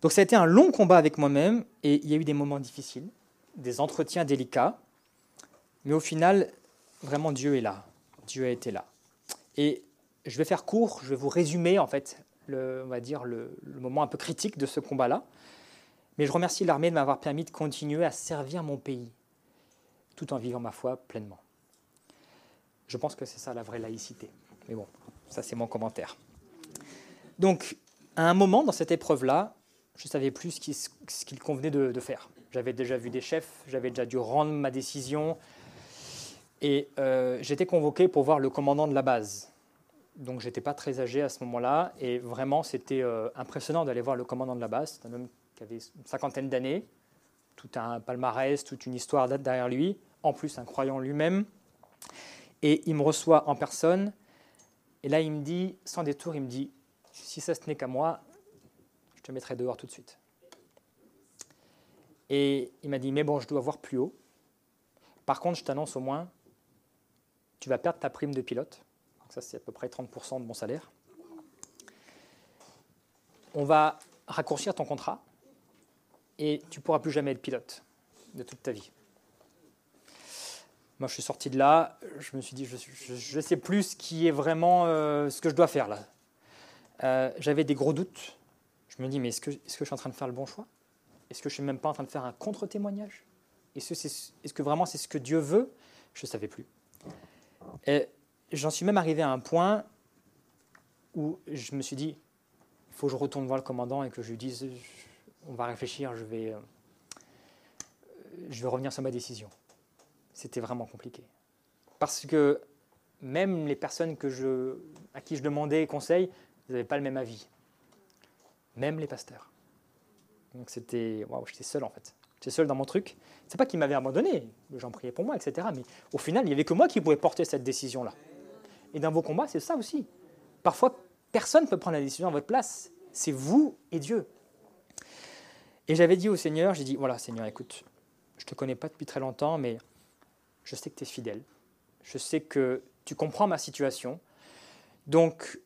Donc ça a été un long combat avec moi-même, et il y a eu des moments difficiles, des entretiens délicats, mais au final, vraiment Dieu est là. Dieu a été là. Et je vais faire court, je vais vous résumer en fait, on va dire le moment un peu critique de ce combat-là. Mais je remercie l'armée de m'avoir permis de continuer à servir mon pays, tout en vivant ma foi pleinement. Je pense que c'est ça la vraie laïcité. Mais bon, ça c'est mon commentaire. Donc, à un moment dans cette épreuve-là, je ne savais plus ce qu'il convenait de, faire. J'avais déjà vu des chefs, j'avais déjà dû rendre ma décision, et euh, j'étais convoqué pour voir le commandant de la base. Donc j'étais pas très âgé à ce moment-là, et vraiment c'était euh, impressionnant d'aller voir le commandant de la base. C'est un homme qui avait une cinquantaine d'années, tout un palmarès, toute une histoire derrière lui, en plus un croyant lui-même. Et il me reçoit en personne. Et là, il me dit, sans détour, il me dit, si ça ce n'est qu'à moi, je te mettrai dehors tout de suite. Et il m'a dit, mais bon, je dois voir plus haut. Par contre, je t'annonce au moins, tu vas perdre ta prime de pilote. ça, c'est à peu près 30% de mon salaire. On va raccourcir ton contrat et tu pourras plus jamais être pilote de toute ta vie. Moi, je suis sorti de là, je me suis dit, je ne sais plus ce qui est vraiment euh, ce que je dois faire là. Euh, j'avais des gros doutes. Je me dis, mais est-ce que, je suis en train de faire le bon choix? Est-ce que je ne suis même pas en train de faire un contre-témoignage? Est-ce que, vraiment c'est ce que Dieu veut? Je ne savais plus. J'en suis même arrivé à un point où je me suis dit, il faut que je retourne voir le commandant et que je lui dise, on va réfléchir, je vais, euh, je vais revenir sur ma décision c'était vraiment compliqué. Parce que même les personnes que je, à qui je demandais conseil, ils n'avaient pas le même avis. Même les pasteurs. Donc c'était, waouh, j'étais seul en fait. J'étais seul dans mon truc. C'est pas qu'ils m'avaient abandonné, j'en priais pour moi, etc. Mais au final, il n'y avait que moi qui pouvais porter cette décision-là. Et dans vos combats, c'est ça aussi. Parfois, personne ne peut prendre la décision à votre place. C'est vous et Dieu. Et j'avais dit au Seigneur, j'ai dit, voilà Seigneur, écoute, je ne te connais pas depuis très longtemps, mais je sais que tu es fidèle, je sais que tu comprends ma situation, donc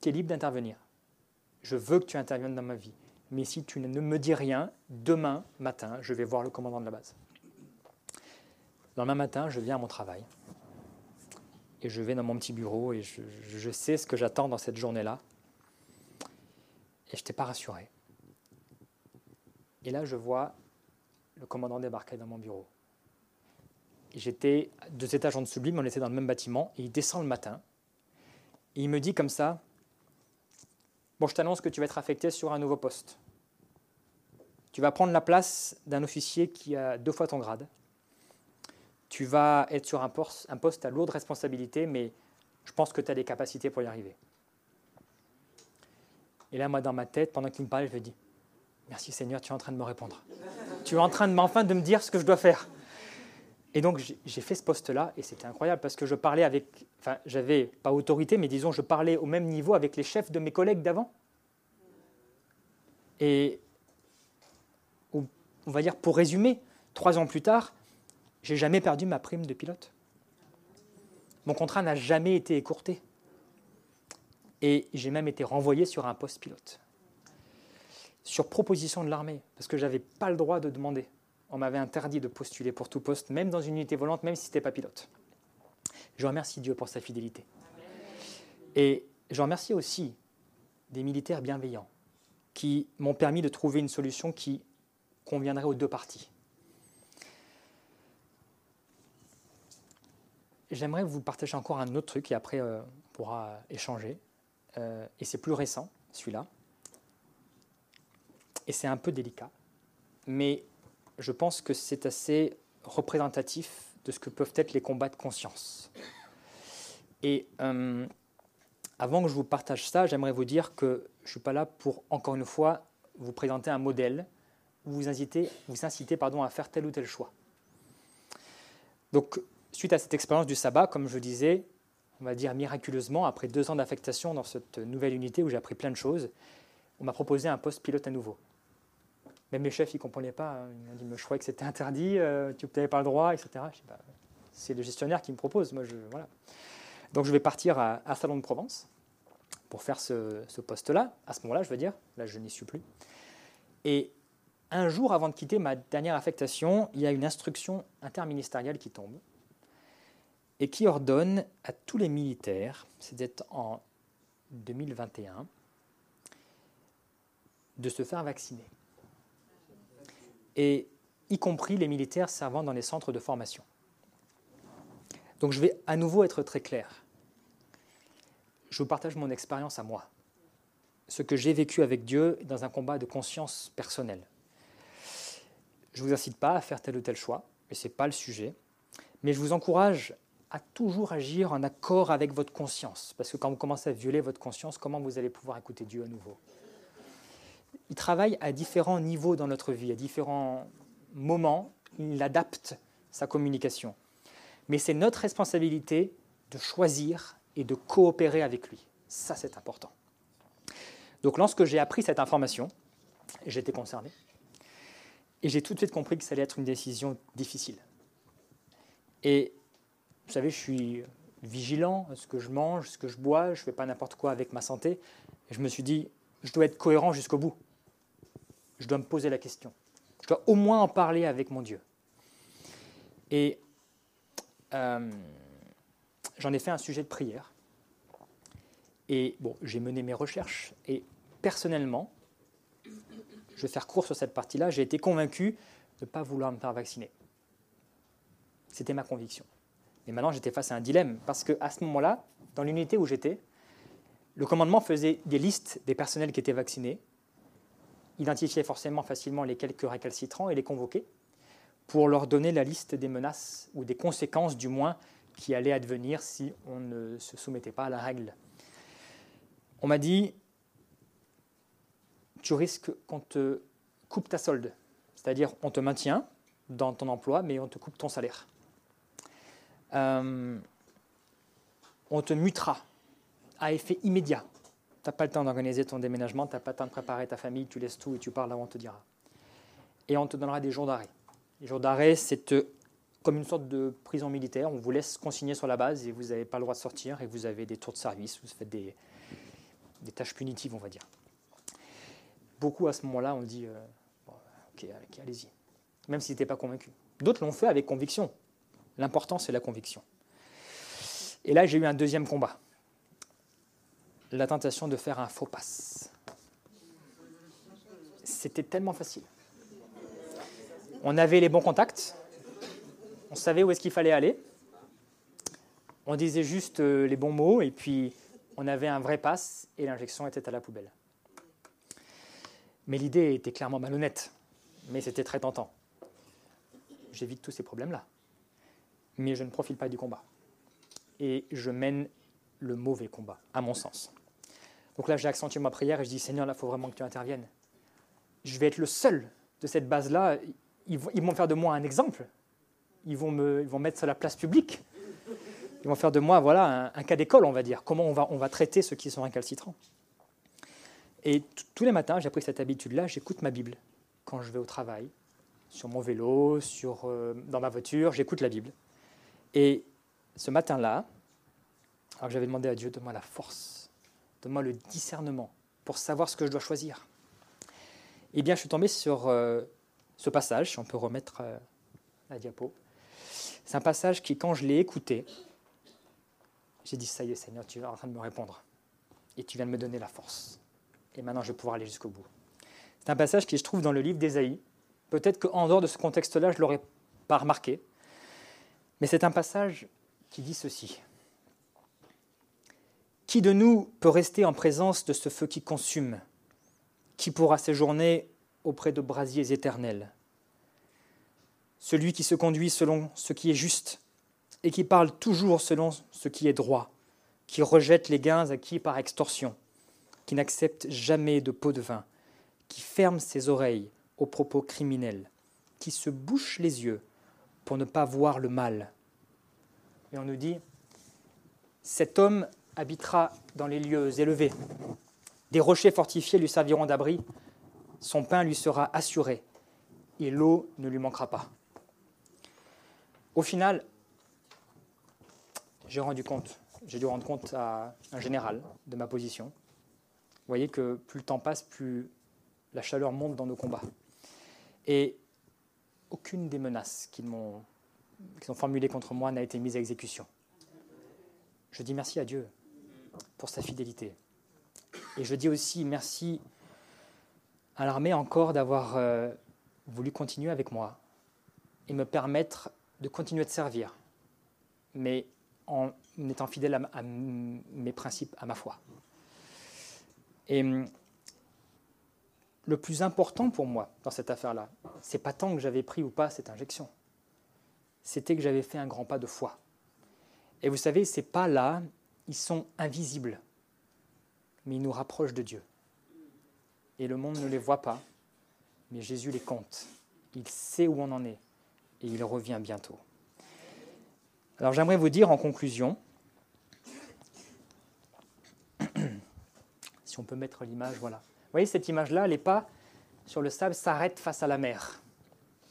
tu es libre d'intervenir. Je veux que tu interviennes dans ma vie. Mais si tu ne me dis rien, demain matin, je vais voir le commandant de la base. Demain matin, je viens à mon travail. Et je vais dans mon petit bureau et je, sais ce que j'attends dans cette journée-là. Et je n'étais pas rassuré. Et là, je vois le commandant débarquer dans mon bureau. J'étais deux étages en de lui, on était dans le même bâtiment, et il descend le matin. Et il me dit comme ça Bon, je t'annonce que tu vas être affecté sur un nouveau poste. Tu vas prendre la place d'un officier qui a deux fois ton grade. Tu vas être sur un poste, à lourde responsabilité, mais je pense que tu as des capacités pour y arriver. Et là, moi, dans ma tête, pendant qu'il me parlait, je lui dis Merci Seigneur, tu es en train de me répondre. tu es en train de m'enfin de me dire ce que je dois faire. Et donc j'ai fait ce poste-là et c'était incroyable parce que je parlais avec, enfin j'avais pas autorité, mais disons je parlais au même niveau avec les chefs de mes collègues d'avant. Et on va dire pour résumer, trois ans plus tard, j'ai jamais perdu ma prime de pilote. Mon contrat n'a jamais été écourté. Et j'ai même été renvoyé sur un poste pilote. Sur proposition de l'armée, parce que je n'avais pas le droit de demander. On m'avait interdit de postuler pour tout poste, même dans une unité volante, même si ce n'était pas pilote. Je remercie Dieu pour sa fidélité. Et je remercie aussi des militaires bienveillants qui m'ont permis de trouver une solution qui conviendrait aux deux parties. J'aimerais vous partager encore un autre truc et après euh, on pourra échanger. Euh, et c'est plus récent, celui-là. Et c'est un peu délicat. Mais je pense que c'est assez représentatif de ce que peuvent être les combats de conscience. Et euh, avant que je vous partage ça, j'aimerais vous dire que je ne suis pas là pour, encore une fois, vous présenter un modèle ou vous inciter, vous inciter pardon, à faire tel ou tel choix. Donc, suite à cette expérience du sabbat, comme je disais, on va dire miraculeusement, après deux ans d'affectation dans cette nouvelle unité où j'ai appris plein de choses, on m'a proposé un poste pilote à nouveau. Même mes chefs, ils ne comprenaient pas. Hein. Ils m'ont dit, je croyais que c'était interdit, euh, tu n'avais pas le droit, etc. Bah, c'est le gestionnaire qui me propose. Moi, je, voilà. Donc je vais partir à, Salon de Provence pour faire ce, poste-là. À ce moment-là, je veux dire, là, je n'y suis plus. Et un jour avant de quitter ma dernière affectation, il y a une instruction interministérielle qui tombe et qui ordonne à tous les militaires, c'était en 2021, de se faire vacciner. Et y compris les militaires servant dans les centres de formation. Donc je vais à nouveau être très clair. Je vous partage mon expérience à moi, ce que j'ai vécu avec Dieu dans un combat de conscience personnelle. Je ne vous incite pas à faire tel ou tel choix, mais ce n'est pas le sujet. Mais je vous encourage à toujours agir en accord avec votre conscience. Parce que quand vous commencez à violer votre conscience, comment vous allez pouvoir écouter Dieu à nouveau? Il travaille à différents niveaux dans notre vie, à différents moments, il adapte sa communication. Mais c'est notre responsabilité de choisir et de coopérer avec lui. Ça, c'est important. Donc lorsque j'ai appris cette information, j'étais concerné. Et j'ai tout de suite compris que ça allait être une décision difficile. Et vous savez, je suis vigilant à ce que je mange, ce que je bois, je ne fais pas n'importe quoi avec ma santé. Et je me suis dit, je dois être cohérent jusqu'au bout. Je dois me poser la question. Je dois au moins en parler avec mon Dieu. Et euh, j'en ai fait un sujet de prière. Et bon, j'ai mené mes recherches. Et personnellement, je vais faire court sur cette partie-là, j'ai été convaincu de ne pas vouloir me faire vacciner. C'était ma conviction. Et maintenant, j'étais face à un dilemme, parce qu'à ce moment-là, dans l'unité où j'étais, le commandement faisait des listes des personnels qui étaient vaccinés, identifiait forcément facilement les quelques récalcitrants et les convoquait pour leur donner la liste des menaces ou des conséquences du moins qui allaient advenir si on ne se soumettait pas à la règle. On m'a dit, tu risques qu'on te coupe ta solde, c'est-à-dire on te maintient dans ton emploi mais on te coupe ton salaire. Euh, on te mutera à effet immédiat. Tu n'as pas le temps d'organiser ton déménagement, tu n'as pas le temps de préparer ta famille, tu laisses tout et tu pars là où on te dira. Et on te donnera des jours d'arrêt. Les jours d'arrêt, c'est euh, comme une sorte de prison militaire. On vous laisse consigner sur la base et vous n'avez pas le droit de sortir et vous avez des tours de service, vous faites des, tâches punitives, on va dire. Beaucoup à ce moment-là ont dit euh, Ok, allez-y. Même s'ils n'étaient pas convaincus. D'autres l'ont fait avec conviction. L'important, c'est la conviction. Et là, j'ai eu un deuxième combat. La tentation de faire un faux passe. C'était tellement facile. On avait les bons contacts, on savait où est-ce qu'il fallait aller, on disait juste euh, les bons mots et puis on avait un vrai passe et l'injection était à la poubelle. Mais l'idée était clairement malhonnête, mais c'était très tentant. J'évite tous ces problèmes-là mais je ne profite pas du combat. Et je mène le mauvais combat, à mon sens. Donc là, j'ai accentué ma prière et je dis Seigneur, là, il faut vraiment que tu interviennes. Je vais être le seul de cette base-là. ils vont, faire de moi un exemple. Ils vont me ils vont mettre sur la place publique. Ils vont faire de moi voilà, un, cas d'école, on va dire. Comment on va, on va traiter ceux qui sont récalcitrants. Et tous les matins, j'ai pris cette habitude-là, j'écoute ma Bible. Quand je vais au travail, sur mon vélo, sur, euh, dans ma voiture, j'écoute la Bible. Et ce matin-là, alors que j'avais demandé à Dieu, donne-moi la force, donne-moi le discernement pour savoir ce que je dois choisir. Eh bien, je suis tombé sur euh, ce passage, on peut remettre euh, la diapo. C'est un passage qui, quand je l'ai écouté, j'ai dit, ça y est, Seigneur, tu es en train de me répondre. Et tu viens de me donner la force. Et maintenant, je vais pouvoir aller jusqu'au bout. C'est un passage qui se trouve dans le livre d'Ésaïe. Peut-être qu'en dehors de ce contexte-là, je ne l'aurais pas remarqué. Mais c'est un passage qui dit ceci. Qui de nous peut rester en présence de ce feu qui consume Qui pourra séjourner auprès de brasiers éternels? Celui qui se conduit selon ce qui est juste et qui parle toujours selon ce qui est droit, qui rejette les gains acquis par extorsion, qui n'accepte jamais de pot de vin, qui ferme ses oreilles aux propos criminels, qui se bouche les yeux pour ne pas voir le mal. Et on nous dit, cet homme habitera dans les lieux élevés. Des rochers fortifiés lui serviront d'abri. Son pain lui sera assuré et l'eau ne lui manquera pas. Au final, j'ai rendu compte, j'ai dû rendre compte à un général de ma position. Vous voyez que plus le temps passe, plus la chaleur monte dans nos combats. Et aucune des menaces qu'ils m'ont qui sont formulées contre moi n'a été mise à exécution. Je dis merci à Dieu pour sa fidélité. Et je dis aussi merci à l'armée encore d'avoir euh, voulu continuer avec moi et me permettre de continuer de servir, mais en étant fidèle à, à mes principes, à ma foi. Et hum, le plus important pour moi dans cette affaire-là, c'est pas tant que j'avais pris ou pas cette injection, c'était que j'avais fait un grand pas de foi. Et vous savez, ces pas-là, ils sont invisibles, mais ils nous rapprochent de Dieu. Et le monde ne les voit pas, mais Jésus les compte. Il sait où on en est et il revient bientôt. Alors j'aimerais vous dire en conclusion, [CLEARS THROAT] si on peut mettre l'image, voilà. Vous voyez cette image-là, les pas sur le sable s'arrêtent face à la mer.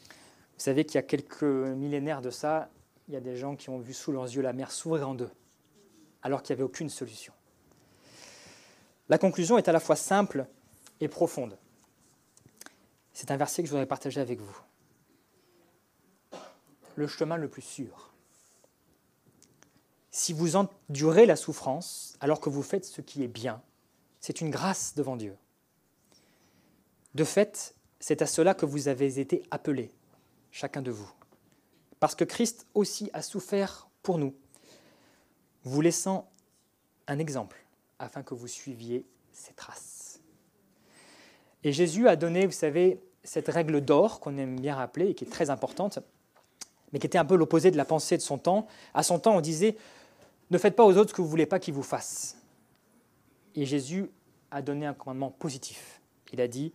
Vous savez qu'il y a quelques millénaires de ça, il y a des gens qui ont vu sous leurs yeux la mer s'ouvrir en deux, alors qu'il n'y avait aucune solution. La conclusion est à la fois simple et profonde. C'est un verset que je voudrais partager avec vous. Le chemin le plus sûr. Si vous endurez la souffrance alors que vous faites ce qui est bien, c'est une grâce devant Dieu. De fait, c'est à cela que vous avez été appelés, chacun de vous. Parce que Christ aussi a souffert pour nous, vous laissant un exemple afin que vous suiviez ses traces. Et Jésus a donné, vous savez, cette règle d'or qu'on aime bien rappeler et qui est très importante, mais qui était un peu l'opposé de la pensée de son temps. À son temps, on disait ne faites pas aux autres ce que vous ne voulez pas qu'ils vous fassent. Et Jésus a donné un commandement positif. Il a dit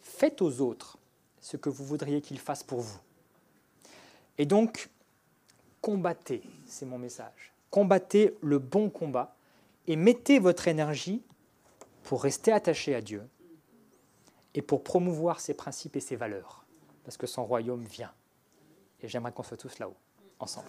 faites aux autres ce que vous voudriez qu'ils fassent pour vous. Et donc, combattez, c'est mon message. Combattez le bon combat et mettez votre énergie pour rester attaché à Dieu et pour promouvoir ses principes et ses valeurs, parce que son royaume vient. Et j'aimerais qu'on soit tous là-haut, ensemble.